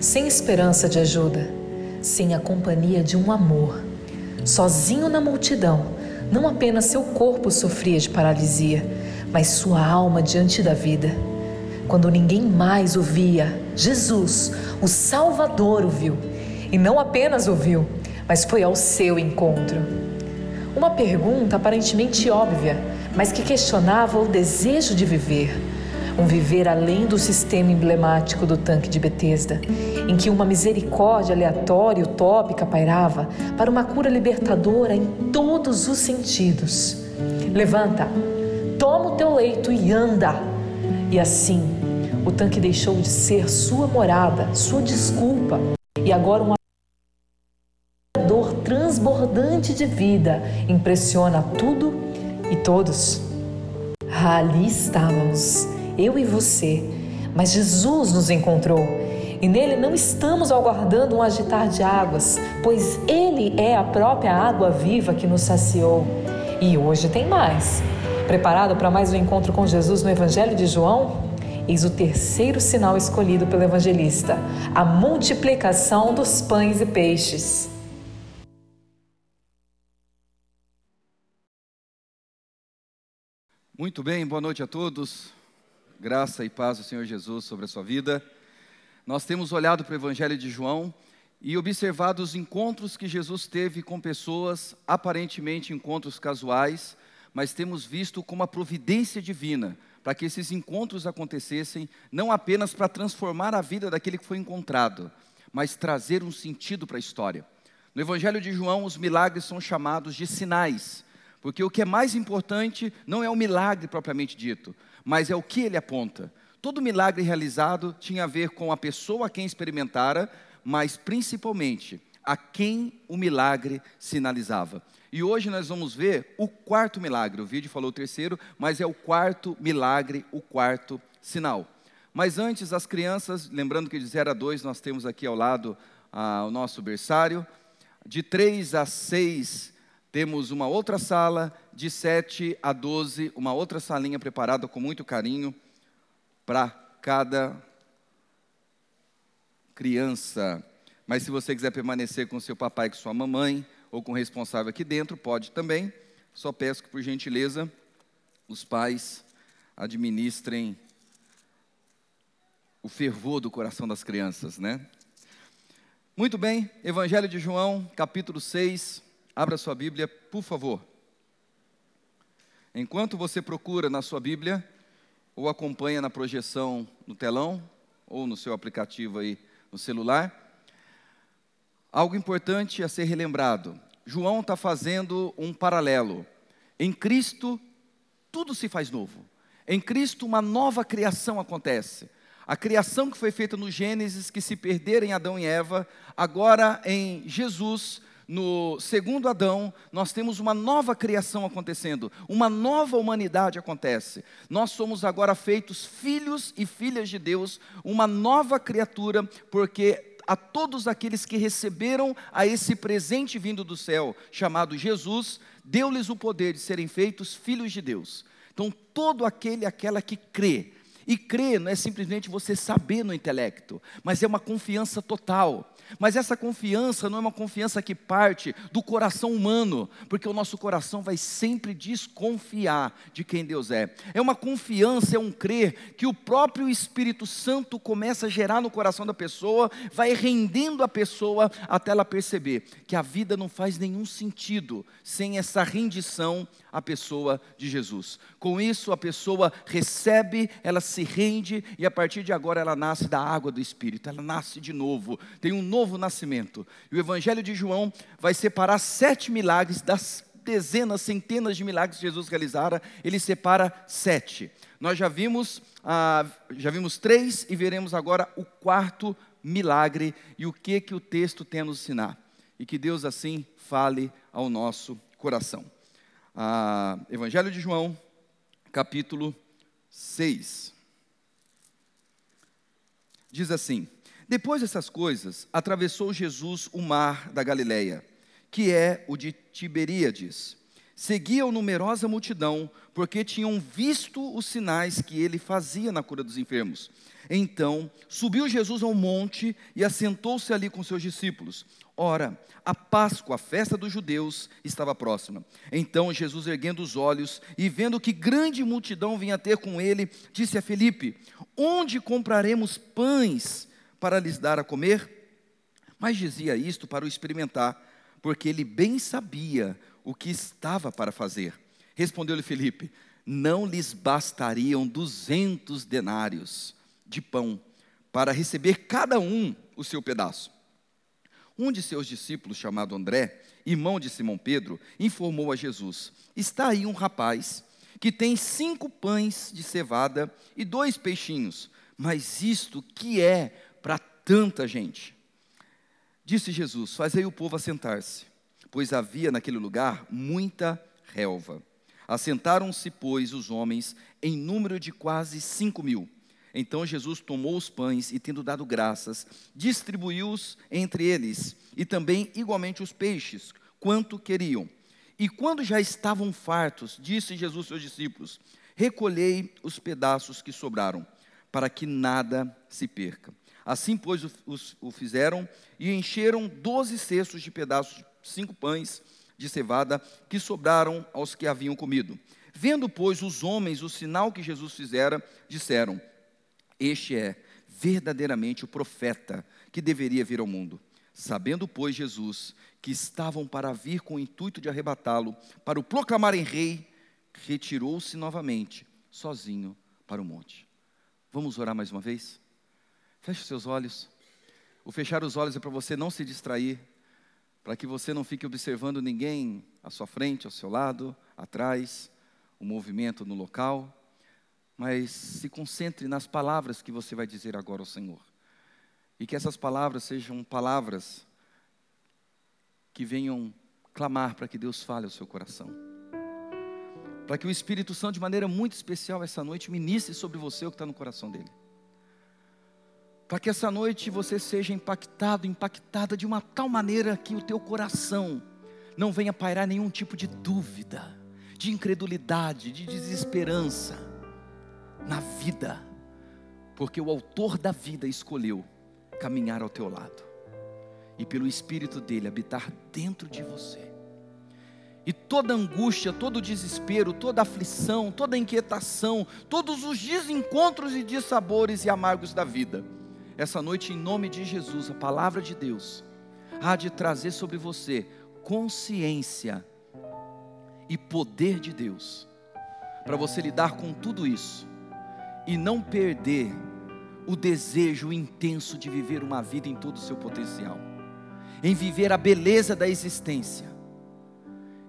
sem esperança de ajuda, sem a companhia de um amor. Sozinho na multidão, não apenas seu corpo sofria de paralisia, mas sua alma diante da vida. Quando ninguém mais o via, Jesus, o Salvador, o viu. E não apenas o viu, mas foi ao seu encontro. Uma pergunta aparentemente óbvia, mas que questionava o desejo de viver um viver além do sistema emblemático do tanque de Betesda, em que uma misericórdia aleatória e utópica pairava para uma cura libertadora em todos os sentidos. Levanta, toma o teu leito e anda. E assim, o tanque deixou de ser sua morada, sua desculpa, e agora um dor transbordante de vida impressiona tudo e todos. Ali estávamos eu e você. Mas Jesus nos encontrou e nele não estamos aguardando um agitar de águas, pois ele é a própria água viva que nos saciou. E hoje tem mais. Preparado para mais um encontro com Jesus no Evangelho de João? Eis o terceiro sinal escolhido pelo evangelista: a multiplicação dos pães e peixes. Muito bem, boa noite a todos. Graça e paz do Senhor Jesus sobre a sua vida. Nós temos olhado para o Evangelho de João e observado os encontros que Jesus teve com pessoas, aparentemente encontros casuais, mas temos visto como a providência divina para que esses encontros acontecessem, não apenas para transformar a vida daquele que foi encontrado, mas trazer um sentido para a história. No Evangelho de João, os milagres são chamados de sinais, porque o que é mais importante não é o milagre propriamente dito, mas é o que ele aponta. Todo milagre realizado tinha a ver com a pessoa a quem experimentara, mas principalmente a quem o milagre sinalizava. E hoje nós vamos ver o quarto milagre. O vídeo falou o terceiro, mas é o quarto milagre, o quarto sinal. Mas antes, as crianças, lembrando que de 0 a 2 nós temos aqui ao lado ah, o nosso berçário. De 3 a 6 temos uma outra sala, de 7 a 12, uma outra salinha preparada com muito carinho para cada criança. Mas se você quiser permanecer com seu papai com sua mamãe, ou com o responsável aqui dentro, pode também. Só peço que, por gentileza, os pais administrem o fervor do coração das crianças, né? Muito bem, Evangelho de João, capítulo 6. Abra sua Bíblia, por favor. Enquanto você procura na sua Bíblia, ou acompanha na projeção no telão, ou no seu aplicativo aí no celular, algo importante a ser relembrado. João está fazendo um paralelo. Em Cristo, tudo se faz novo. Em Cristo, uma nova criação acontece. A criação que foi feita no Gênesis, que se perderam em Adão e Eva, agora em Jesus, no segundo Adão, nós temos uma nova criação acontecendo, uma nova humanidade acontece. Nós somos agora feitos filhos e filhas de Deus, uma nova criatura, porque a todos aqueles que receberam a esse presente vindo do céu, chamado Jesus, deu-lhes o poder de serem feitos filhos de Deus. Então, todo aquele aquela que crê, e crer não é simplesmente você saber no intelecto, mas é uma confiança total. Mas essa confiança não é uma confiança que parte do coração humano, porque o nosso coração vai sempre desconfiar de quem Deus é. É uma confiança, é um crer que o próprio Espírito Santo começa a gerar no coração da pessoa, vai rendendo a pessoa até ela perceber que a vida não faz nenhum sentido sem essa rendição à pessoa de Jesus. Com isso, a pessoa recebe, ela se rende e a partir de agora ela nasce da água do Espírito, ela nasce de novo, tem um novo novo nascimento. E o Evangelho de João vai separar sete milagres das dezenas, centenas de milagres que Jesus realizara, ele separa sete. Nós já vimos, ah, já vimos três e veremos agora o quarto milagre e o que que o texto tem a nos ensinar. E que Deus assim fale ao nosso coração. Ah, Evangelho de João, capítulo 6. Diz assim: depois dessas coisas, atravessou Jesus o mar da Galileia, que é o de Tiberíades. seguiam numerosa multidão, porque tinham visto os sinais que ele fazia na cura dos enfermos. Então, subiu Jesus ao monte e assentou-se ali com seus discípulos. Ora, a Páscoa, a festa dos judeus, estava próxima. Então Jesus, erguendo os olhos e vendo que grande multidão vinha ter com ele, disse a Felipe: Onde compraremos pães para lhes dar a comer? Mas dizia isto para o experimentar, porque ele bem sabia o que estava para fazer. Respondeu-lhe Felipe: Não lhes bastariam duzentos denários de pão para receber cada um o seu pedaço. Um de seus discípulos, chamado André, irmão de Simão Pedro, informou a Jesus: Está aí um rapaz que tem cinco pães de cevada e dois peixinhos, mas isto que é para tanta gente? Disse Jesus: Fazei o povo assentar-se pois havia naquele lugar muita relva. Assentaram-se, pois, os homens em número de quase cinco mil. Então Jesus tomou os pães e, tendo dado graças, distribuiu-os entre eles, e também igualmente os peixes, quanto queriam. E quando já estavam fartos, disse Jesus aos seus discípulos: Recolhei os pedaços que sobraram, para que nada se perca. Assim, pois, o, fizeram e encheram doze cestos de pedaços cinco pães de cevada que sobraram aos que haviam comido. Vendo, pois, os homens o sinal que Jesus fizera, disseram: Este é verdadeiramente o profeta que deveria vir ao mundo. Sabendo, pois, Jesus que estavam para vir com o intuito de arrebatá-lo, para o proclamarem rei, retirou-se novamente, sozinho, para o monte. Vamos orar mais uma vez? Feche seus olhos. O fechar os olhos é para você não se distrair para que você não fique observando ninguém à sua frente, ao seu lado, atrás, o movimento no local, mas se concentre nas palavras que você vai dizer agora ao Senhor. E que essas palavras sejam palavras que venham clamar para que Deus fale ao seu coração. Para que o Espírito Santo, de maneira muito especial essa noite, ministre sobre você o que está no coração dele para que essa noite você seja impactado, impactada de uma tal maneira que o teu coração não venha pairar nenhum tipo de dúvida, de incredulidade, de desesperança na vida, porque o autor da vida escolheu caminhar ao teu lado e pelo espírito dele habitar dentro de você. E toda angústia, todo desespero, toda aflição, toda inquietação, todos os desencontros e dissabores e amargos da vida, essa noite, em nome de Jesus, a palavra de Deus há de trazer sobre você consciência e poder de Deus, para você lidar com tudo isso e não perder o desejo intenso de viver uma vida em todo o seu potencial, em viver a beleza da existência,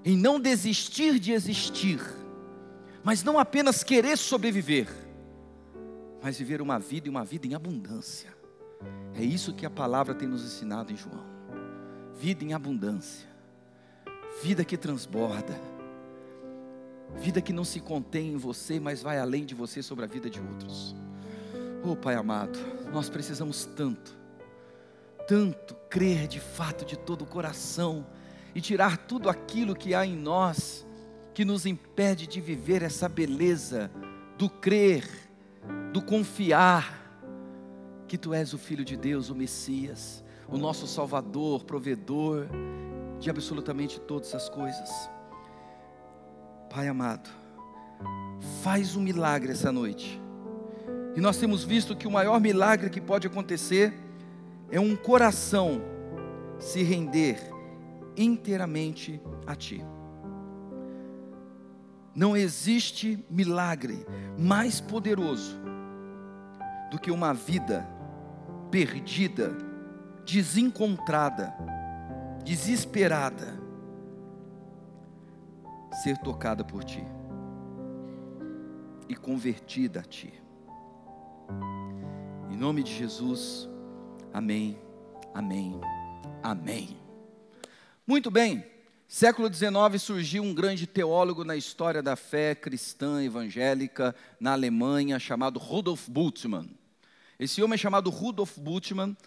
em não desistir de existir, mas não apenas querer sobreviver, mas viver uma vida e uma vida em abundância. É isso que a palavra tem nos ensinado em João. Vida em abundância, vida que transborda, vida que não se contém em você, mas vai além de você sobre a vida de outros. Oh Pai amado, nós precisamos tanto, tanto crer de fato de todo o coração e tirar tudo aquilo que há em nós que nos impede de viver essa beleza do crer, do confiar, que tu és o Filho de Deus, o Messias, o nosso Salvador, provedor de absolutamente todas as coisas. Pai amado, faz um milagre essa noite. E nós temos visto que o maior milagre que pode acontecer é um coração se render inteiramente a Ti. Não existe milagre mais poderoso do que uma vida perdida, desencontrada, desesperada, ser tocada por Ti e convertida a Ti. Em nome de Jesus, amém, amém, amém. Muito bem, século XIX surgiu um grande teólogo na história da fé cristã evangélica na Alemanha, chamado Rudolf Bultmann. Esse homem chamado Rudolf Bultmann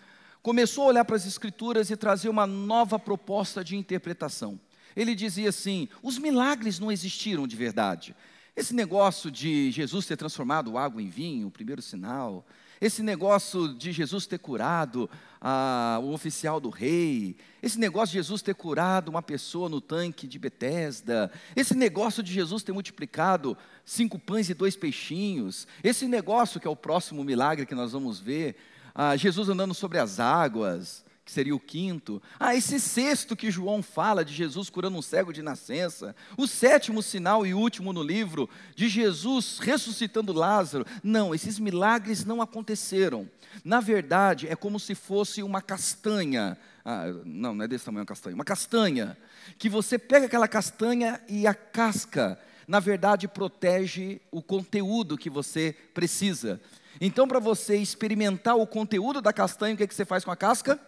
começou a olhar para as escrituras e trazer uma nova proposta de interpretação. Ele dizia assim: os milagres não existiram de verdade. Esse negócio de Jesus ter transformado água em vinho, o primeiro sinal, esse negócio de Jesus ter curado ah, o oficial do rei, esse negócio de Jesus ter curado uma pessoa no tanque de Betesda, esse negócio de Jesus ter multiplicado cinco pães e dois peixinhos, esse negócio que é o próximo milagre que nós vamos ver, ah, Jesus andando sobre as águas, que seria o quinto. Ah, esse sexto que João fala de Jesus curando um cego de nascença. O sétimo sinal e último no livro de Jesus ressuscitando Lázaro. Não, esses milagres não aconteceram. Na verdade, é como se fosse uma castanha. Ah, não, não é desse tamanho uma castanha. Uma castanha. Que você pega aquela castanha e a casca, na verdade, protege o conteúdo que você precisa. Então, para você experimentar o conteúdo da castanha, o que, é que você faz com a casca?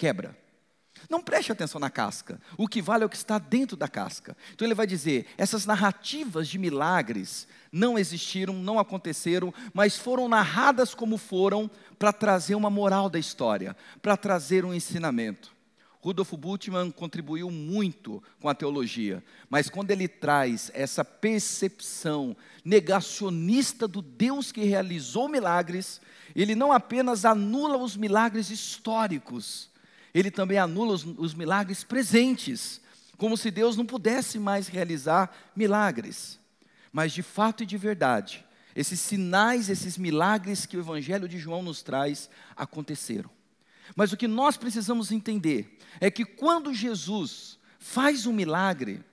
Quebra. Não preste atenção na casca. O que vale é o que está dentro da casca. Então ele vai dizer: essas narrativas de milagres não existiram, não aconteceram, mas foram narradas como foram para trazer uma moral da história, para trazer um ensinamento. Rudolf Bultmann contribuiu muito com a teologia, mas quando ele traz essa percepção negacionista do Deus que realizou milagres, ele não apenas anula os milagres históricos, ele também anula os, os milagres presentes, como se Deus não pudesse mais realizar milagres. Mas de fato e de verdade, esses sinais, esses milagres que o Evangelho de João nos traz, aconteceram. Mas o que nós precisamos entender é que quando Jesus faz um milagre,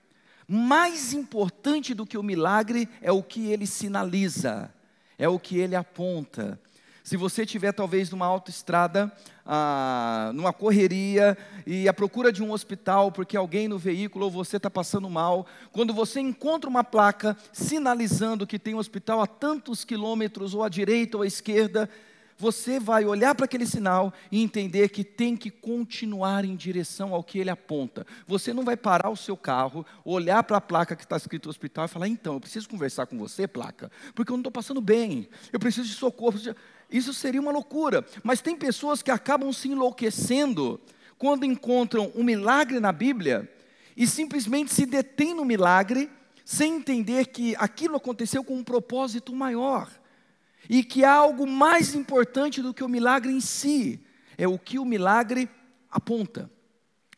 mais importante do que o milagre é o que ele sinaliza, é o que ele aponta, se você estiver talvez numa autoestrada, ah, numa correria e à procura de um hospital porque alguém no veículo ou você está passando mal, quando você encontra uma placa sinalizando que tem um hospital a tantos quilômetros ou à direita ou à esquerda, você vai olhar para aquele sinal e entender que tem que continuar em direção ao que ele aponta. Você não vai parar o seu carro, olhar para a placa que está escrito hospital e falar: então, eu preciso conversar com você, placa, porque eu não estou passando bem, eu preciso de socorro. Isso seria uma loucura. Mas tem pessoas que acabam se enlouquecendo quando encontram um milagre na Bíblia e simplesmente se detêm no milagre sem entender que aquilo aconteceu com um propósito maior e que há algo mais importante do que o milagre em si, é o que o milagre aponta.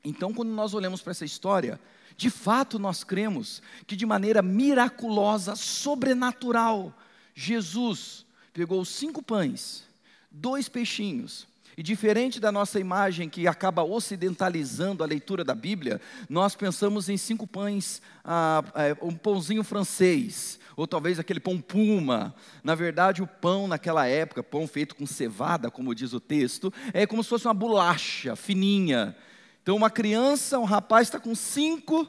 Então, quando nós olhamos para essa história, de fato nós cremos que de maneira miraculosa, sobrenatural, Jesus pegou cinco pães, dois peixinhos, e diferente da nossa imagem que acaba ocidentalizando a leitura da Bíblia, nós pensamos em cinco pães, ah, é, um pãozinho francês, ou talvez aquele pão puma. Na verdade, o pão naquela época, pão feito com cevada, como diz o texto, é como se fosse uma bolacha fininha. Então, uma criança, um rapaz está com cinco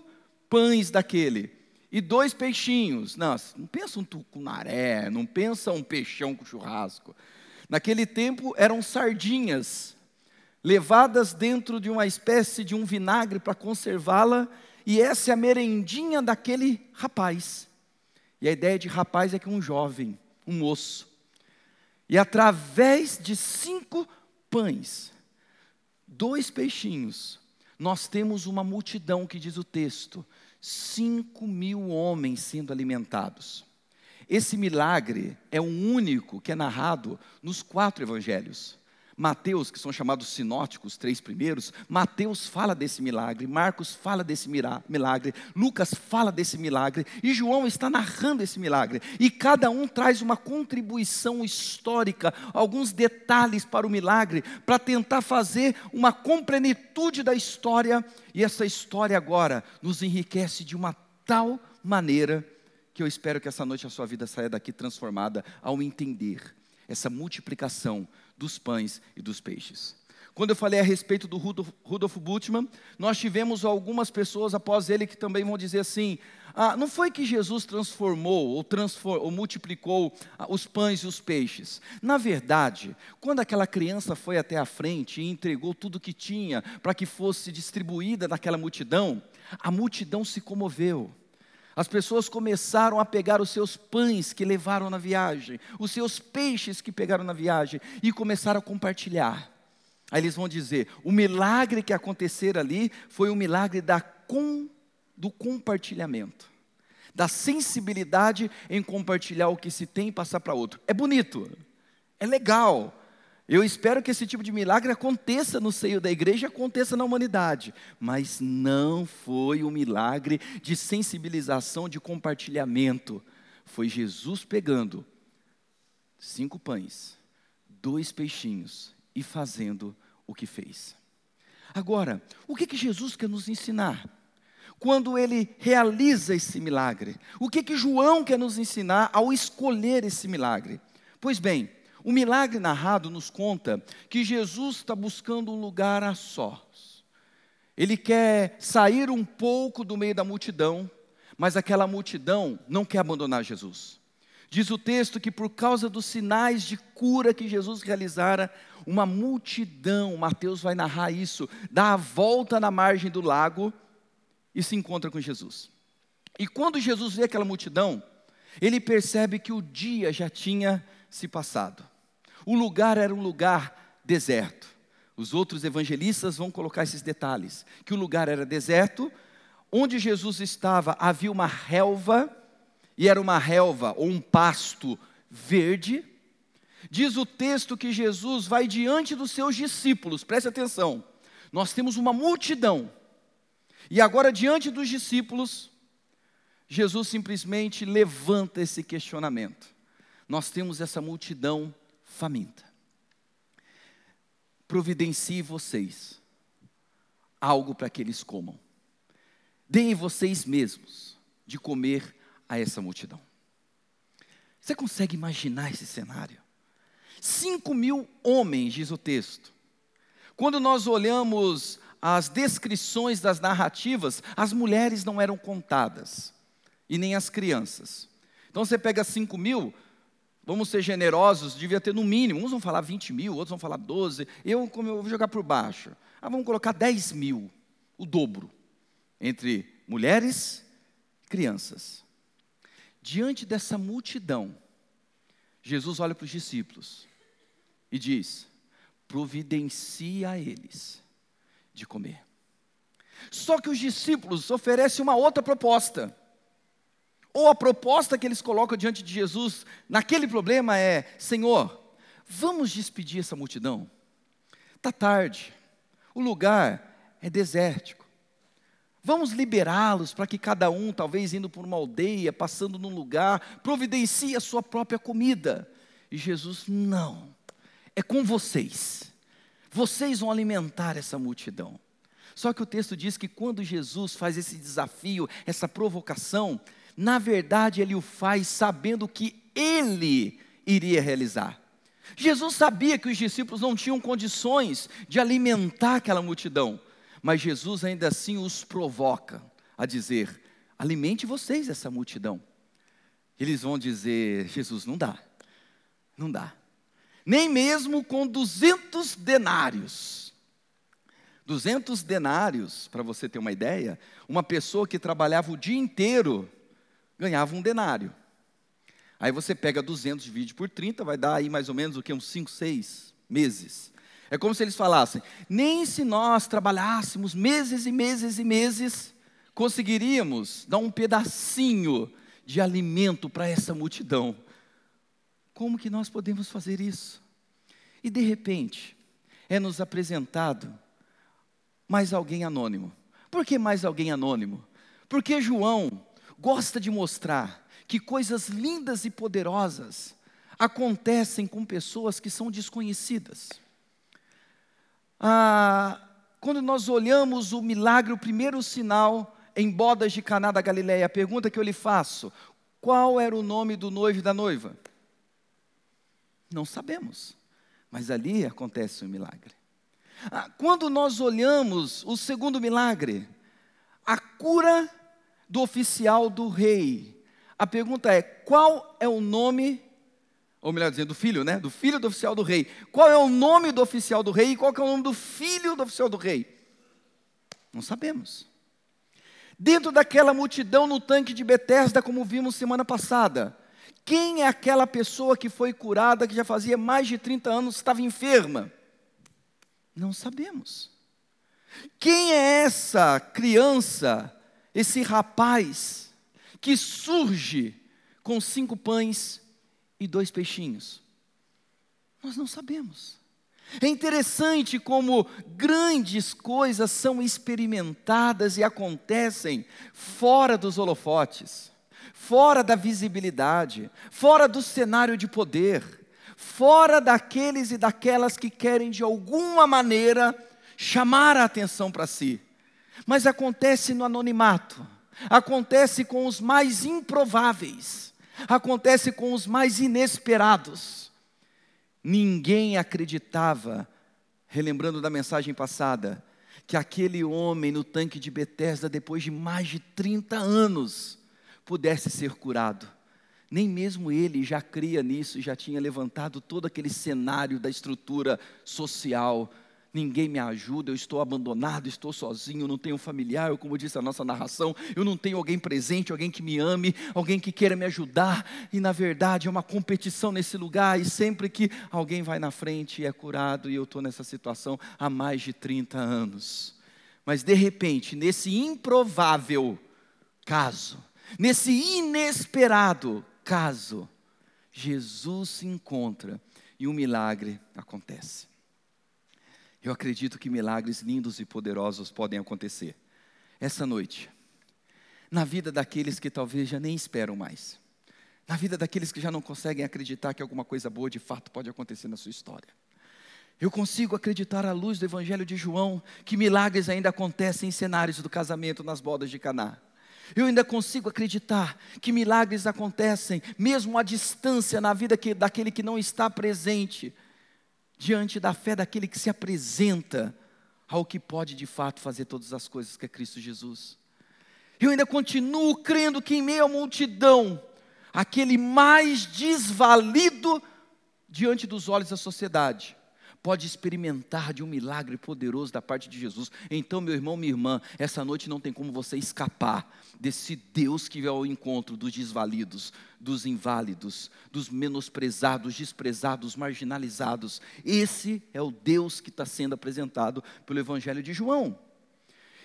pães daquele e dois peixinhos. Não, não pensa um tucunaré, não pensa um peixão com churrasco. Naquele tempo eram sardinhas, levadas dentro de uma espécie de um vinagre para conservá-la, e essa é a merendinha daquele rapaz. E a ideia de rapaz é que um jovem, um moço, e através de cinco pães, dois peixinhos, nós temos uma multidão que diz o texto, cinco mil homens sendo alimentados. Esse milagre é um único que é narrado nos quatro evangelhos. Mateus, que são chamados sinóticos, três primeiros, Mateus fala desse milagre, Marcos fala desse milagre, Lucas fala desse milagre, e João está narrando esse milagre. E cada um traz uma contribuição histórica, alguns detalhes para o milagre, para tentar fazer uma complenitude da história, e essa história agora nos enriquece de uma tal maneira que eu espero que essa noite a sua vida saia daqui transformada ao entender essa multiplicação dos pães e dos peixes. Quando eu falei a respeito do Rudolf, Rudolf Bultmann, nós tivemos algumas pessoas após ele que também vão dizer assim: ah, não foi que Jesus transformou ou, transform, ou multiplicou ah, os pães e os peixes. Na verdade, quando aquela criança foi até a frente e entregou tudo que tinha para que fosse distribuída naquela multidão, a multidão se comoveu. As pessoas começaram a pegar os seus pães que levaram na viagem, os seus peixes que pegaram na viagem e começaram a compartilhar. Aí eles vão dizer: o milagre que aconteceu ali foi o milagre da com, do compartilhamento, da sensibilidade em compartilhar o que se tem e passar para outro. É bonito, é legal. Eu espero que esse tipo de milagre aconteça no seio da igreja, aconteça na humanidade, mas não foi um milagre de sensibilização, de compartilhamento. Foi Jesus pegando cinco pães, dois peixinhos e fazendo o que fez. Agora, o que, que Jesus quer nos ensinar? Quando ele realiza esse milagre, o que, que João quer nos ensinar ao escolher esse milagre? Pois bem, o milagre narrado nos conta que Jesus está buscando um lugar a sós. Ele quer sair um pouco do meio da multidão, mas aquela multidão não quer abandonar Jesus. Diz o texto que por causa dos sinais de cura que Jesus realizara, uma multidão, Mateus vai narrar isso, dá a volta na margem do lago e se encontra com Jesus. E quando Jesus vê aquela multidão, ele percebe que o dia já tinha se passado. O lugar era um lugar deserto. Os outros evangelistas vão colocar esses detalhes: que o lugar era deserto, onde Jesus estava havia uma relva e era uma relva ou um pasto verde. Diz o texto que Jesus vai diante dos seus discípulos, preste atenção. Nós temos uma multidão, e agora, diante dos discípulos, Jesus simplesmente levanta esse questionamento. Nós temos essa multidão faminta. Providencie vocês algo para que eles comam. Deem vocês mesmos de comer a essa multidão. Você consegue imaginar esse cenário? Cinco mil homens, diz o texto. Quando nós olhamos as descrições das narrativas, as mulheres não eram contadas, e nem as crianças. Então você pega cinco mil, vamos ser generosos, devia ter no mínimo, uns vão falar 20 mil, outros vão falar 12, eu, como eu vou jogar por baixo, ah, vamos colocar 10 mil, o dobro, entre mulheres e crianças. Diante dessa multidão, Jesus olha para os discípulos e diz: providencia a eles de comer. Só que os discípulos oferecem uma outra proposta. Ou a proposta que eles colocam diante de Jesus naquele problema é: Senhor, vamos despedir essa multidão. Está tarde, o lugar é desértico. Vamos liberá-los para que cada um, talvez indo por uma aldeia, passando num lugar, providencie a sua própria comida. E Jesus, não, é com vocês. Vocês vão alimentar essa multidão. Só que o texto diz que quando Jesus faz esse desafio, essa provocação, na verdade ele o faz sabendo que ele iria realizar. Jesus sabia que os discípulos não tinham condições de alimentar aquela multidão mas Jesus ainda assim os provoca a dizer: alimente vocês essa multidão. Eles vão dizer: Jesus, não dá, não dá, nem mesmo com 200 denários. 200 denários, para você ter uma ideia, uma pessoa que trabalhava o dia inteiro ganhava um denário. Aí você pega 200 divide por 30, vai dar aí mais ou menos o que uns 5, 6 meses. É como se eles falassem: nem se nós trabalhássemos meses e meses e meses, conseguiríamos dar um pedacinho de alimento para essa multidão. Como que nós podemos fazer isso? E de repente, é nos apresentado mais alguém anônimo. Por que mais alguém anônimo? Porque João gosta de mostrar que coisas lindas e poderosas acontecem com pessoas que são desconhecidas. Ah, quando nós olhamos o milagre, o primeiro sinal em bodas de Caná da Galileia, a pergunta que eu lhe faço: qual era o nome do noivo e da noiva? Não sabemos, mas ali acontece um milagre. Ah, quando nós olhamos o segundo milagre, a cura do oficial do rei, a pergunta é: qual é o nome ou melhor dizendo, do filho, né? Do filho do oficial do rei. Qual é o nome do oficial do rei e qual é o nome do filho do oficial do rei? Não sabemos. Dentro daquela multidão no tanque de Betesda, como vimos semana passada, quem é aquela pessoa que foi curada, que já fazia mais de 30 anos estava enferma? Não sabemos. Quem é essa criança, esse rapaz, que surge com cinco pães e dois peixinhos? Nós não sabemos. É interessante como grandes coisas são experimentadas e acontecem fora dos holofotes, fora da visibilidade, fora do cenário de poder, fora daqueles e daquelas que querem de alguma maneira chamar a atenção para si. Mas acontece no anonimato, acontece com os mais improváveis, acontece com os mais inesperados. Ninguém acreditava, relembrando da mensagem passada, que aquele homem no tanque de Betesda, depois de mais de 30 anos, pudesse ser curado. Nem mesmo ele já cria nisso já tinha levantado todo aquele cenário da estrutura social ninguém me ajuda, eu estou abandonado, estou sozinho, não tenho familiar, como disse a nossa narração, eu não tenho alguém presente, alguém que me ame, alguém que queira me ajudar, e na verdade é uma competição nesse lugar, e sempre que alguém vai na frente é curado, e eu estou nessa situação há mais de 30 anos. Mas de repente, nesse improvável caso, nesse inesperado caso, Jesus se encontra e um milagre acontece. Eu acredito que milagres lindos e poderosos podem acontecer essa noite, na vida daqueles que talvez já nem esperam mais, na vida daqueles que já não conseguem acreditar que alguma coisa boa de fato pode acontecer na sua história. Eu consigo acreditar à luz do Evangelho de João que milagres ainda acontecem em cenários do casamento nas bodas de Caná. Eu ainda consigo acreditar que milagres acontecem, mesmo à distância, na vida que, daquele que não está presente diante da fé daquele que se apresenta ao que pode de fato fazer todas as coisas, que é Cristo Jesus. Eu ainda continuo crendo que em meio à multidão, aquele mais desvalido diante dos olhos da sociedade, pode experimentar de um milagre poderoso da parte de Jesus. Então, meu irmão, minha irmã, essa noite não tem como você escapar desse Deus que vai ao encontro dos desvalidos, dos inválidos, dos menosprezados, desprezados, marginalizados. Esse é o Deus que está sendo apresentado pelo Evangelho de João.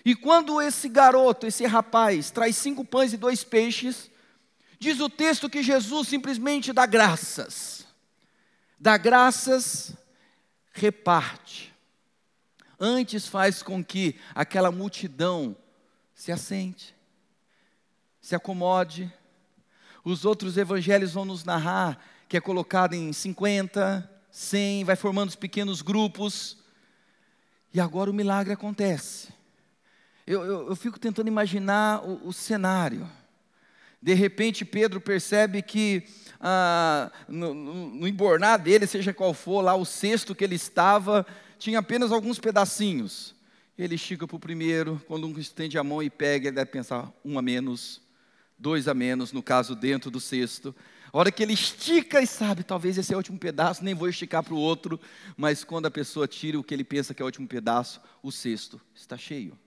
E quando esse garoto, esse rapaz, traz cinco pães e dois peixes, diz o texto que Jesus simplesmente dá graças. Dá graças reparte. Antes faz com que aquela multidão se assente, se acomode. Os outros evangelhos vão nos narrar que é colocado em 50, 100, vai formando os pequenos grupos. E agora o milagre acontece. Eu, eu, eu fico tentando imaginar o, o cenário. De repente, Pedro percebe que ah, no, no embornar dele, seja qual for, lá o cesto que ele estava, tinha apenas alguns pedacinhos. Ele estica para o primeiro, quando um estende a mão e pega, ele deve pensar um a menos, dois a menos, no caso, dentro do cesto. A hora que ele estica e sabe, talvez esse é o último pedaço, nem vou esticar para o outro, mas quando a pessoa tira o que ele pensa que é o último pedaço, o cesto está cheio.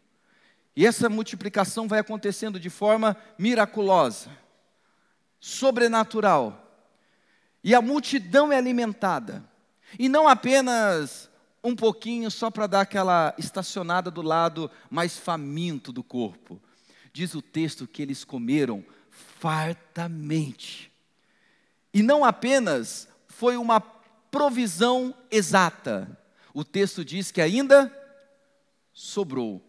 E essa multiplicação vai acontecendo de forma miraculosa sobrenatural. E a multidão é alimentada. E não apenas um pouquinho só para dar aquela estacionada do lado mais faminto do corpo. Diz o texto que eles comeram fartamente. E não apenas foi uma provisão exata. O texto diz que ainda sobrou.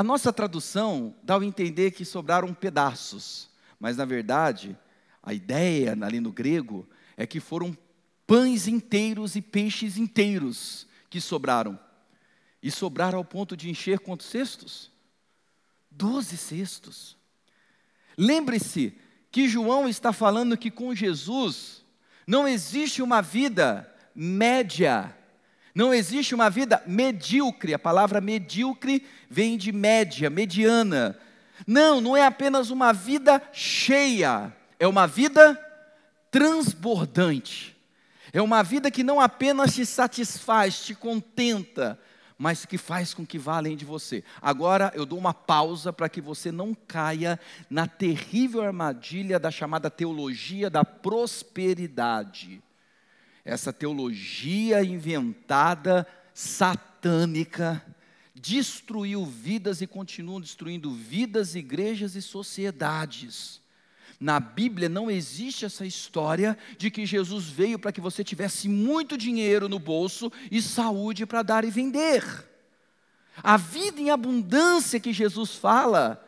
A nossa tradução dá a entender que sobraram pedaços, mas na verdade a ideia ali no grego é que foram pães inteiros e peixes inteiros que sobraram. E sobraram ao ponto de encher quantos cestos? Doze cestos. Lembre-se que João está falando que com Jesus não existe uma vida média, não existe uma vida medíocre. A palavra medíocre vem de média, mediana. Não, não é apenas uma vida cheia, é uma vida transbordante. É uma vida que não apenas te satisfaz, te contenta, mas que faz com que vá além de você. Agora eu dou uma pausa para que você não caia na terrível armadilha da chamada teologia da prosperidade. Essa teologia inventada, satânica, destruiu vidas e continua destruindo vidas, igrejas e sociedades. Na Bíblia não existe essa história de que Jesus veio para que você tivesse muito dinheiro no bolso e saúde para dar e vender. A vida em abundância que Jesus fala,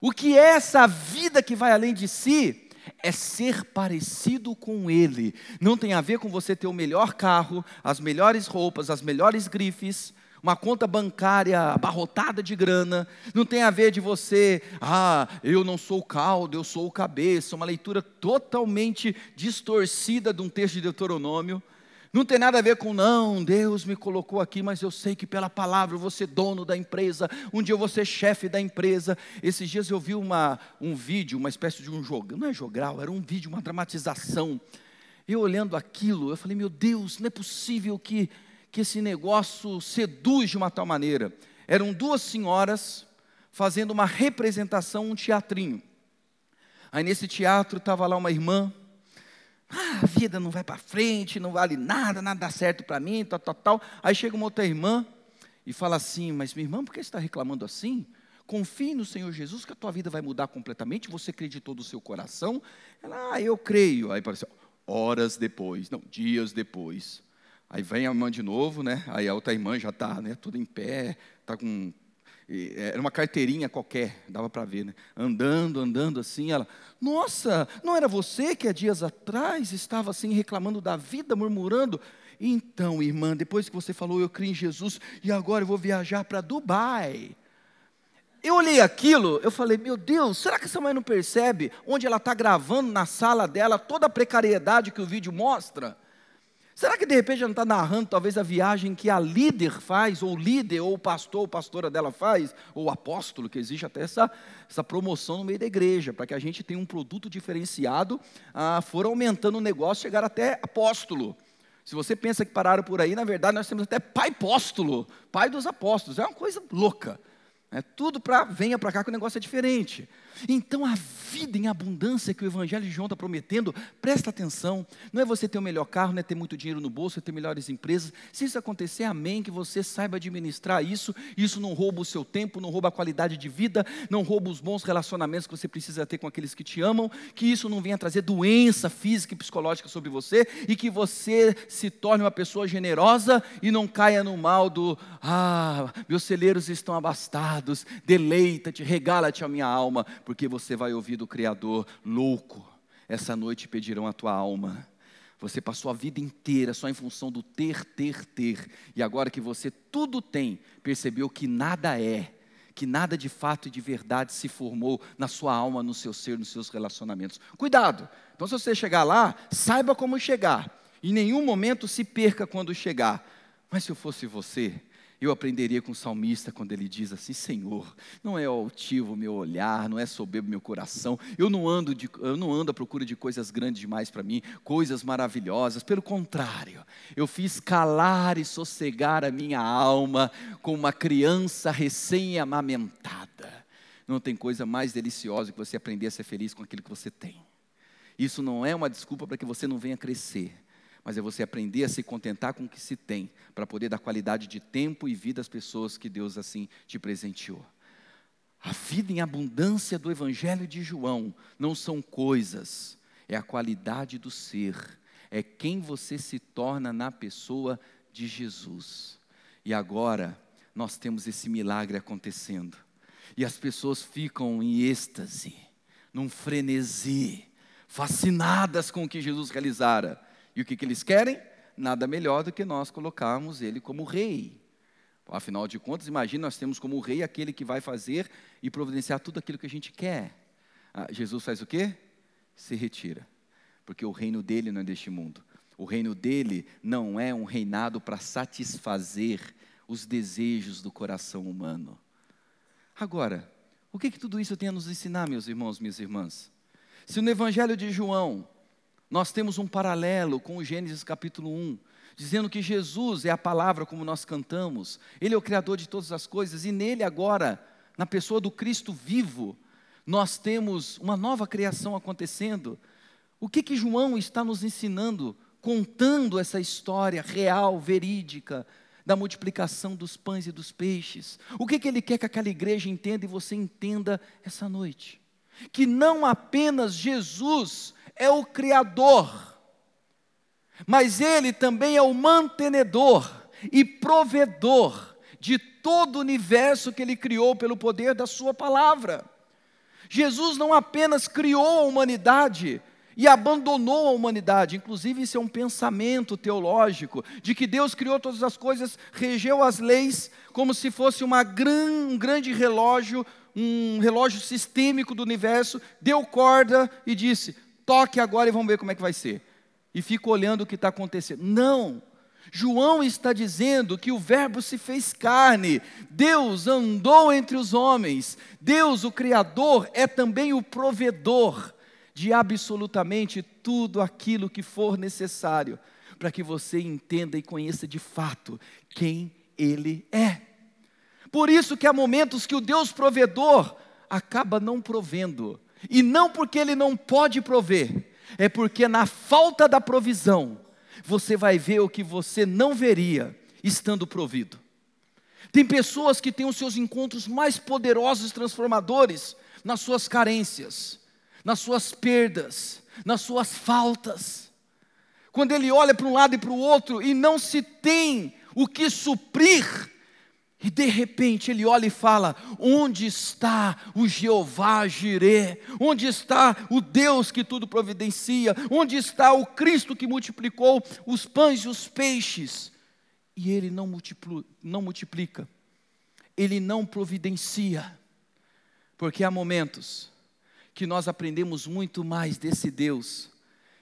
o que é essa vida que vai além de si? É ser parecido com Ele. Não tem a ver com você ter o melhor carro, as melhores roupas, as melhores grifes, uma conta bancária abarrotada de grana, não tem a ver de você, ah, eu não sou o caldo, eu sou o cabeça, uma leitura totalmente distorcida de um texto de Deuteronômio. Não tem nada a ver com, não, Deus me colocou aqui, mas eu sei que pela palavra eu vou ser dono da empresa, um dia eu vou ser chefe da empresa. Esses dias eu vi uma, um vídeo, uma espécie de um jogo, não é jogral, era um vídeo, uma dramatização. Eu olhando aquilo, eu falei, meu Deus, não é possível que que esse negócio seduz de uma tal maneira. Eram duas senhoras fazendo uma representação, um teatrinho. Aí nesse teatro estava lá uma irmã. Ah, a vida não vai para frente, não vale nada, nada dá certo para mim, tal, tal, tal. Aí chega uma outra irmã e fala assim: Mas minha irmã, por que você está reclamando assim? Confie no Senhor Jesus que a tua vida vai mudar completamente. Você acreditou do seu coração? Ela, ah, eu creio. Aí apareceu, horas depois, não, dias depois. Aí vem a irmã de novo, né? Aí a outra irmã já está, né? Toda em pé, está com era uma carteirinha qualquer, dava para ver, né? Andando, andando assim, ela, nossa, não era você que há dias atrás estava assim reclamando da vida, murmurando? Então, irmã, depois que você falou, eu criei em Jesus e agora eu vou viajar para Dubai. Eu olhei aquilo, eu falei, meu Deus, será que essa mãe não percebe onde ela está gravando na sala dela toda a precariedade que o vídeo mostra? Será que de repente ela não está narrando talvez a viagem que a líder faz, ou líder, ou pastor, ou pastora dela faz, ou apóstolo, que existe até essa, essa promoção no meio da igreja, para que a gente tenha um produto diferenciado, ah, for aumentando o negócio, chegar até apóstolo. Se você pensa que pararam por aí, na verdade nós temos até pai apóstolo, pai dos apóstolos, é uma coisa louca. É tudo para venha para cá que o negócio é diferente. Então a vida em abundância que o Evangelho de João está prometendo, presta atenção. Não é você ter o melhor carro, não é ter muito dinheiro no bolso, é ter melhores empresas. Se isso acontecer, amém, que você saiba administrar isso. Isso não rouba o seu tempo, não rouba a qualidade de vida, não rouba os bons relacionamentos que você precisa ter com aqueles que te amam. Que isso não venha trazer doença física e psicológica sobre você e que você se torne uma pessoa generosa e não caia no mal do ah, meus celeiros estão abastados, deleita-te, regala-te a minha alma porque você vai ouvir do Criador: louco, essa noite pedirão a tua alma. Você passou a vida inteira só em função do ter, ter, ter, e agora que você tudo tem, percebeu que nada é, que nada de fato e de verdade se formou na sua alma, no seu ser, nos seus relacionamentos. Cuidado! Então, se você chegar lá, saiba como chegar. Em nenhum momento se perca quando chegar. Mas se eu fosse você, eu aprenderia com o salmista quando ele diz assim: Senhor, não é altivo o meu olhar, não é soberbo meu coração, eu não ando, de, eu não ando à procura de coisas grandes demais para mim, coisas maravilhosas, pelo contrário, eu fiz calar e sossegar a minha alma como uma criança recém-amamentada. Não tem coisa mais deliciosa que você aprender a ser feliz com aquilo que você tem. Isso não é uma desculpa para que você não venha crescer mas é você aprender a se contentar com o que se tem, para poder dar qualidade de tempo e vida às pessoas que Deus assim te presenteou. A vida em abundância do Evangelho de João não são coisas, é a qualidade do ser, é quem você se torna na pessoa de Jesus. E agora nós temos esse milagre acontecendo, e as pessoas ficam em êxtase, num frenesi, fascinadas com o que Jesus realizara. E o que, que eles querem? Nada melhor do que nós colocarmos ele como rei. Afinal de contas, imagina, nós temos como rei aquele que vai fazer e providenciar tudo aquilo que a gente quer. Ah, Jesus faz o quê? Se retira. Porque o reino dele não é deste mundo. O reino dele não é um reinado para satisfazer os desejos do coração humano. Agora, o que, que tudo isso tem a nos ensinar, meus irmãos, minhas irmãs? Se no Evangelho de João nós temos um paralelo com o Gênesis capítulo 1, dizendo que Jesus é a palavra como nós cantamos, Ele é o Criador de todas as coisas, e nele agora, na pessoa do Cristo vivo, nós temos uma nova criação acontecendo. O que que João está nos ensinando, contando essa história real, verídica, da multiplicação dos pães e dos peixes. O que, que ele quer que aquela igreja entenda e você entenda essa noite? Que não apenas Jesus é o Criador, mas Ele também é o mantenedor e provedor de todo o universo que Ele criou pelo poder da Sua palavra. Jesus não apenas criou a humanidade, e abandonou a humanidade. Inclusive, isso é um pensamento teológico de que Deus criou todas as coisas, regeu as leis como se fosse gran, um grande relógio, um relógio sistêmico do universo, deu corda e disse: toque agora e vamos ver como é que vai ser. E fica olhando o que está acontecendo. Não! João está dizendo que o Verbo se fez carne, Deus andou entre os homens, Deus, o Criador, é também o provedor de absolutamente tudo aquilo que for necessário para que você entenda e conheça de fato quem Ele é. Por isso que há momentos que o Deus provedor acaba não provendo, e não porque Ele não pode prover, é porque na falta da provisão, você vai ver o que você não veria estando provido. Tem pessoas que têm os seus encontros mais poderosos e transformadores nas suas carências nas suas perdas, nas suas faltas. Quando ele olha para um lado e para o outro e não se tem o que suprir, e de repente ele olha e fala: Onde está o Jeová Jirê? Onde está o Deus que tudo providencia? Onde está o Cristo que multiplicou os pães e os peixes? E ele não, não multiplica, ele não providencia, porque há momentos que nós aprendemos muito mais desse Deus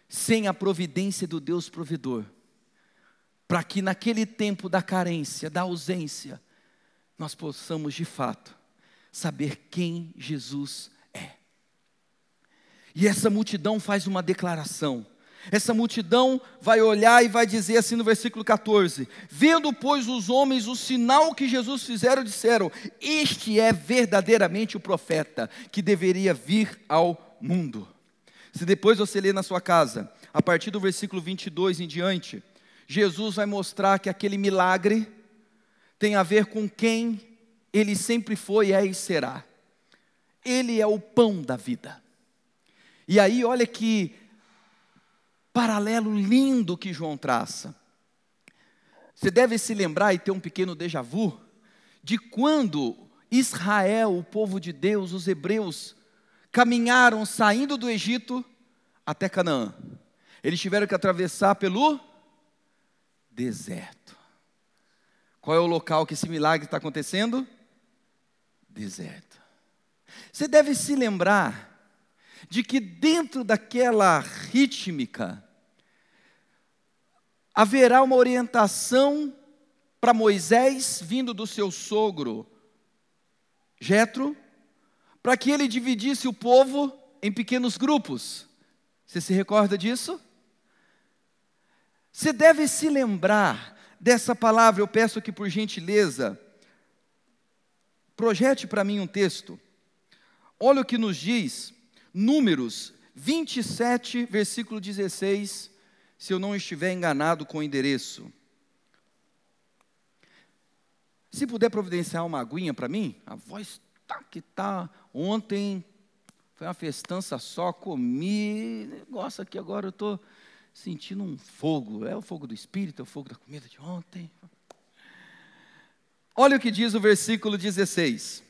sem a providência do Deus provedor, para que naquele tempo da carência, da ausência, nós possamos de fato saber quem Jesus é. E essa multidão faz uma declaração. Essa multidão vai olhar e vai dizer assim no versículo 14: Vendo, pois, os homens o sinal que Jesus fizeram, disseram: Este é verdadeiramente o profeta que deveria vir ao mundo. Se depois você ler na sua casa, a partir do versículo 22 em diante, Jesus vai mostrar que aquele milagre tem a ver com quem ele sempre foi, é e será. Ele é o pão da vida. E aí, olha que paralelo lindo que João traça. Você deve se lembrar e ter um pequeno déjà vu de quando Israel, o povo de Deus, os hebreus, caminharam saindo do Egito até Canaã. Eles tiveram que atravessar pelo deserto. Qual é o local que esse milagre está acontecendo? Deserto. Você deve se lembrar de que dentro daquela rítmica, haverá uma orientação para Moisés vindo do seu sogro Jetro, para que ele dividisse o povo em pequenos grupos. Você se recorda disso? Você deve se lembrar dessa palavra, eu peço que por gentileza projete para mim um texto. Olha o que nos diz Números 27, versículo 16 se eu não estiver enganado com o endereço. Se puder providenciar uma aguinha para mim, a voz tá que tá. Ontem foi uma festança só, comi, negócio aqui agora eu estou sentindo um fogo. É o fogo do Espírito, é o fogo da comida de ontem. Olha o que diz o versículo 16.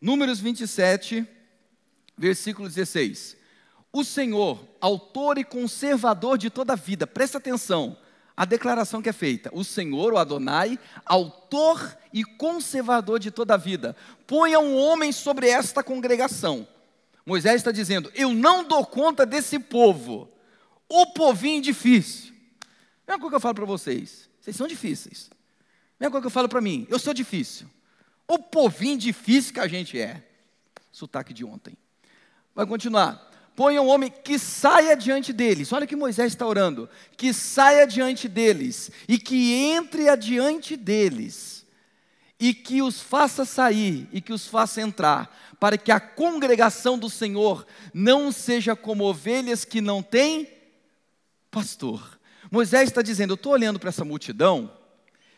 Números 27, versículo 16 o Senhor, autor e conservador de toda a vida, presta atenção, a declaração que é feita: o Senhor, o Adonai, autor e conservador de toda a vida, ponha um homem sobre esta congregação. Moisés está dizendo: eu não dou conta desse povo, o povinho difícil. Mesma coisa que eu falo para vocês, vocês são difíceis. Mesma coisa que eu falo para mim, eu sou difícil. O povinho difícil que a gente é. Sotaque de ontem. Vai continuar ponha um homem que saia diante deles. Olha que Moisés está orando: que saia diante deles e que entre adiante deles, e que os faça sair e que os faça entrar, para que a congregação do Senhor não seja como ovelhas que não têm pastor. Moisés está dizendo: eu estou olhando para essa multidão,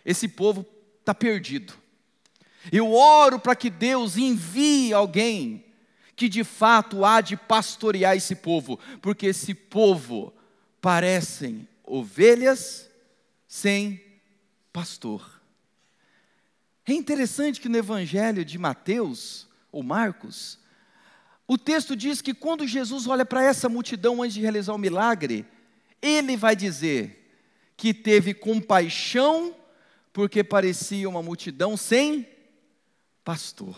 esse povo está perdido. Eu oro para que Deus envie alguém que de fato há de pastorear esse povo, porque esse povo parecem ovelhas sem pastor. É interessante que no Evangelho de Mateus, ou Marcos, o texto diz que quando Jesus olha para essa multidão antes de realizar o milagre, ele vai dizer que teve compaixão porque parecia uma multidão sem pastor.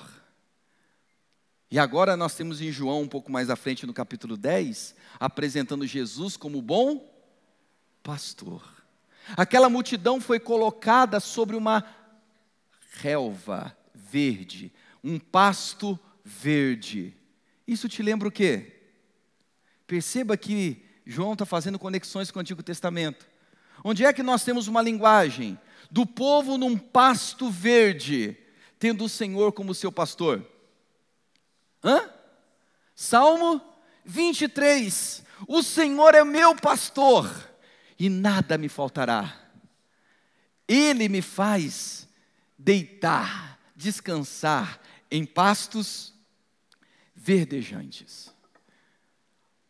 E agora nós temos em João, um pouco mais à frente, no capítulo 10, apresentando Jesus como bom pastor. Aquela multidão foi colocada sobre uma relva verde, um pasto verde. Isso te lembra o quê? Perceba que João está fazendo conexões com o Antigo Testamento. Onde é que nós temos uma linguagem do povo num pasto verde, tendo o Senhor como seu pastor? Hã? Salmo 23. O Senhor é meu pastor e nada me faltará. Ele me faz deitar, descansar em pastos verdejantes.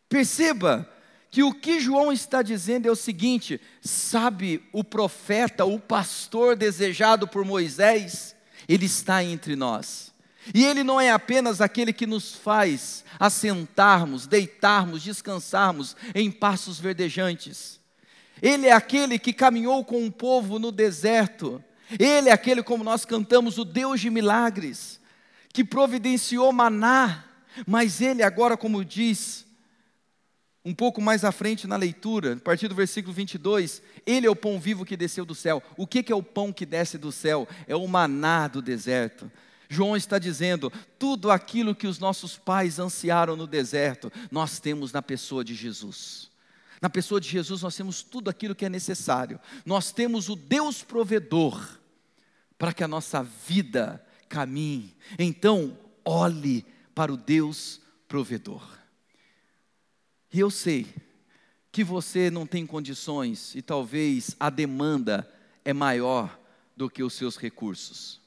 Perceba que o que João está dizendo é o seguinte: sabe, o profeta, o pastor desejado por Moisés, ele está entre nós. E ele não é apenas aquele que nos faz assentarmos, deitarmos, descansarmos em passos verdejantes. Ele é aquele que caminhou com o povo no deserto. Ele é aquele, como nós cantamos, o Deus de milagres, que providenciou maná. Mas ele agora, como diz, um pouco mais à frente na leitura, a partir do versículo 22, ele é o pão vivo que desceu do céu. O que é o pão que desce do céu? É o maná do deserto. João está dizendo: tudo aquilo que os nossos pais ansiaram no deserto, nós temos na pessoa de Jesus. Na pessoa de Jesus nós temos tudo aquilo que é necessário. Nós temos o Deus provedor para que a nossa vida caminhe. Então, olhe para o Deus provedor. E eu sei que você não tem condições e talvez a demanda é maior do que os seus recursos.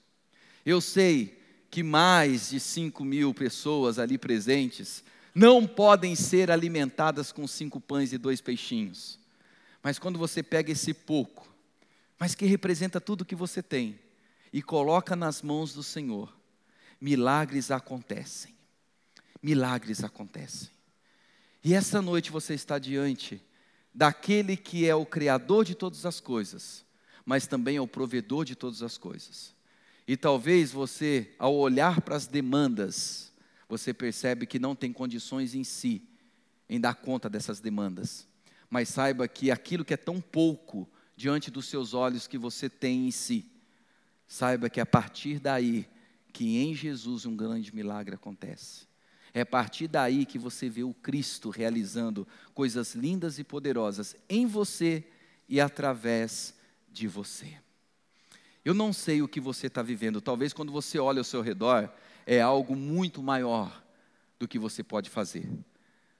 Eu sei que mais de 5 mil pessoas ali presentes não podem ser alimentadas com cinco pães e dois peixinhos. Mas quando você pega esse pouco, mas que representa tudo que você tem, e coloca nas mãos do Senhor, milagres acontecem. Milagres acontecem. E essa noite você está diante daquele que é o Criador de todas as coisas, mas também é o provedor de todas as coisas. E talvez você, ao olhar para as demandas, você percebe que não tem condições em si em dar conta dessas demandas. Mas saiba que aquilo que é tão pouco diante dos seus olhos que você tem em si, saiba que a partir daí que em Jesus um grande milagre acontece. É a partir daí que você vê o Cristo realizando coisas lindas e poderosas em você e através de você. Eu não sei o que você está vivendo, talvez quando você olha ao seu redor, é algo muito maior do que você pode fazer.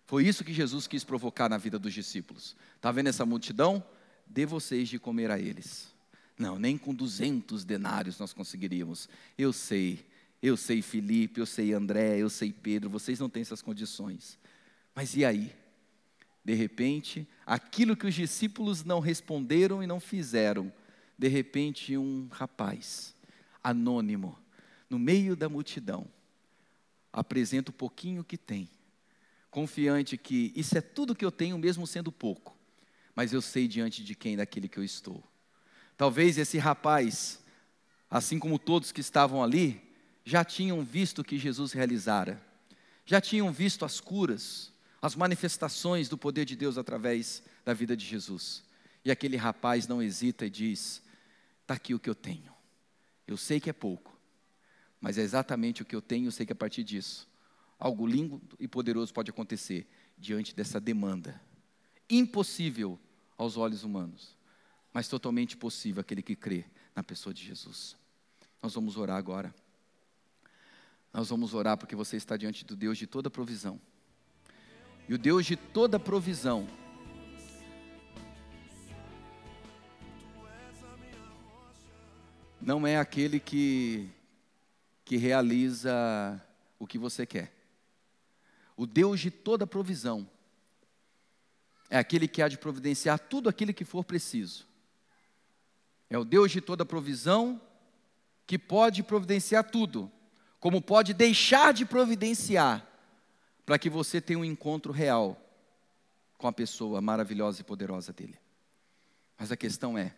Foi isso que Jesus quis provocar na vida dos discípulos. Está vendo essa multidão? Dê vocês de comer a eles. Não, nem com 200 denários nós conseguiríamos. Eu sei, eu sei Felipe, eu sei André, eu sei Pedro, vocês não têm essas condições. Mas e aí? De repente, aquilo que os discípulos não responderam e não fizeram, de repente um rapaz anônimo, no meio da multidão, apresenta o pouquinho que tem, confiante que isso é tudo que eu tenho, mesmo sendo pouco, mas eu sei diante de quem daquele que eu estou. Talvez esse rapaz, assim como todos que estavam ali, já tinham visto o que Jesus realizara, já tinham visto as curas, as manifestações do poder de Deus através da vida de Jesus. E aquele rapaz não hesita e diz: Está aqui o que eu tenho. Eu sei que é pouco, mas é exatamente o que eu tenho, eu sei que a partir disso, algo lindo e poderoso pode acontecer diante dessa demanda. Impossível aos olhos humanos, mas totalmente possível aquele que crê na pessoa de Jesus. Nós vamos orar agora. Nós vamos orar porque você está diante do Deus de toda provisão. E o Deus de toda provisão não é aquele que, que realiza o que você quer. O Deus de toda provisão é aquele que há de providenciar tudo aquilo que for preciso. É o Deus de toda provisão que pode providenciar tudo, como pode deixar de providenciar, para que você tenha um encontro real com a pessoa maravilhosa e poderosa dele. Mas a questão é: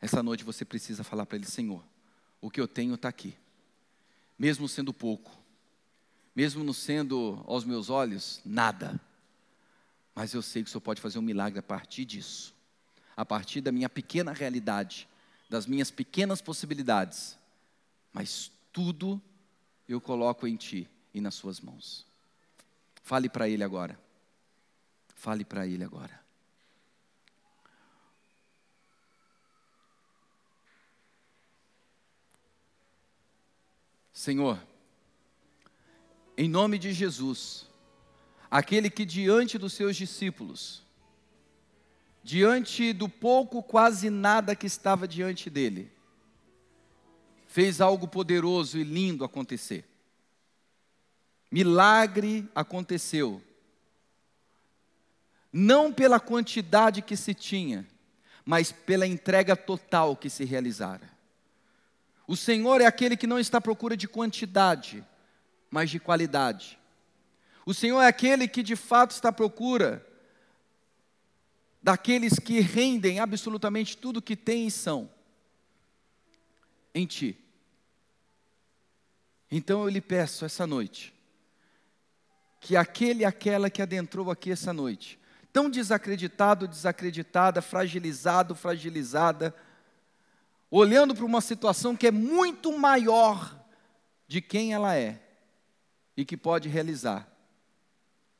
essa noite você precisa falar para ele, Senhor, o que eu tenho está aqui, mesmo sendo pouco, mesmo não sendo aos meus olhos nada, mas eu sei que o Senhor pode fazer um milagre a partir disso, a partir da minha pequena realidade, das minhas pequenas possibilidades, mas tudo eu coloco em Ti e nas Suas mãos. Fale para Ele agora. Fale para Ele agora. Senhor, em nome de Jesus, aquele que diante dos seus discípulos, diante do pouco, quase nada que estava diante dele, fez algo poderoso e lindo acontecer. Milagre aconteceu. Não pela quantidade que se tinha, mas pela entrega total que se realizara. O Senhor é aquele que não está à procura de quantidade, mas de qualidade. O Senhor é aquele que de fato está à procura daqueles que rendem absolutamente tudo que têm e são em Ti. Então eu lhe peço essa noite, que aquele e aquela que adentrou aqui essa noite, tão desacreditado, desacreditada, fragilizado, fragilizada, olhando para uma situação que é muito maior de quem ela é e que pode realizar.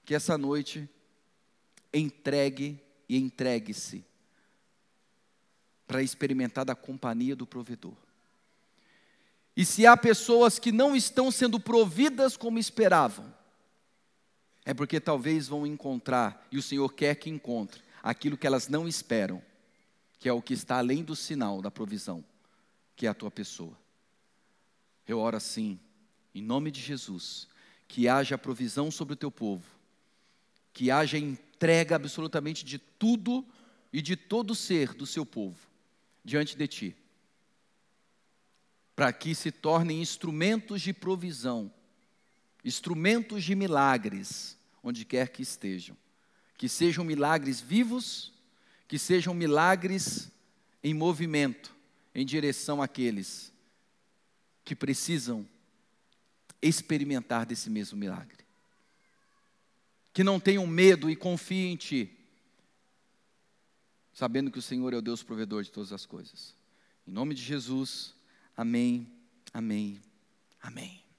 Que essa noite entregue e entregue-se para experimentar da companhia do provedor. E se há pessoas que não estão sendo providas como esperavam, é porque talvez vão encontrar, e o Senhor quer que encontre, aquilo que elas não esperam que é o que está além do sinal da provisão, que é a tua pessoa. Eu oro assim, em nome de Jesus, que haja provisão sobre o teu povo, que haja entrega absolutamente de tudo e de todo ser do seu povo diante de ti, para que se tornem instrumentos de provisão, instrumentos de milagres, onde quer que estejam, que sejam milagres vivos que sejam milagres em movimento em direção àqueles que precisam experimentar desse mesmo milagre. Que não tenham medo e confiem em Ti, sabendo que o Senhor é o Deus provedor de todas as coisas. Em nome de Jesus, amém, amém, amém.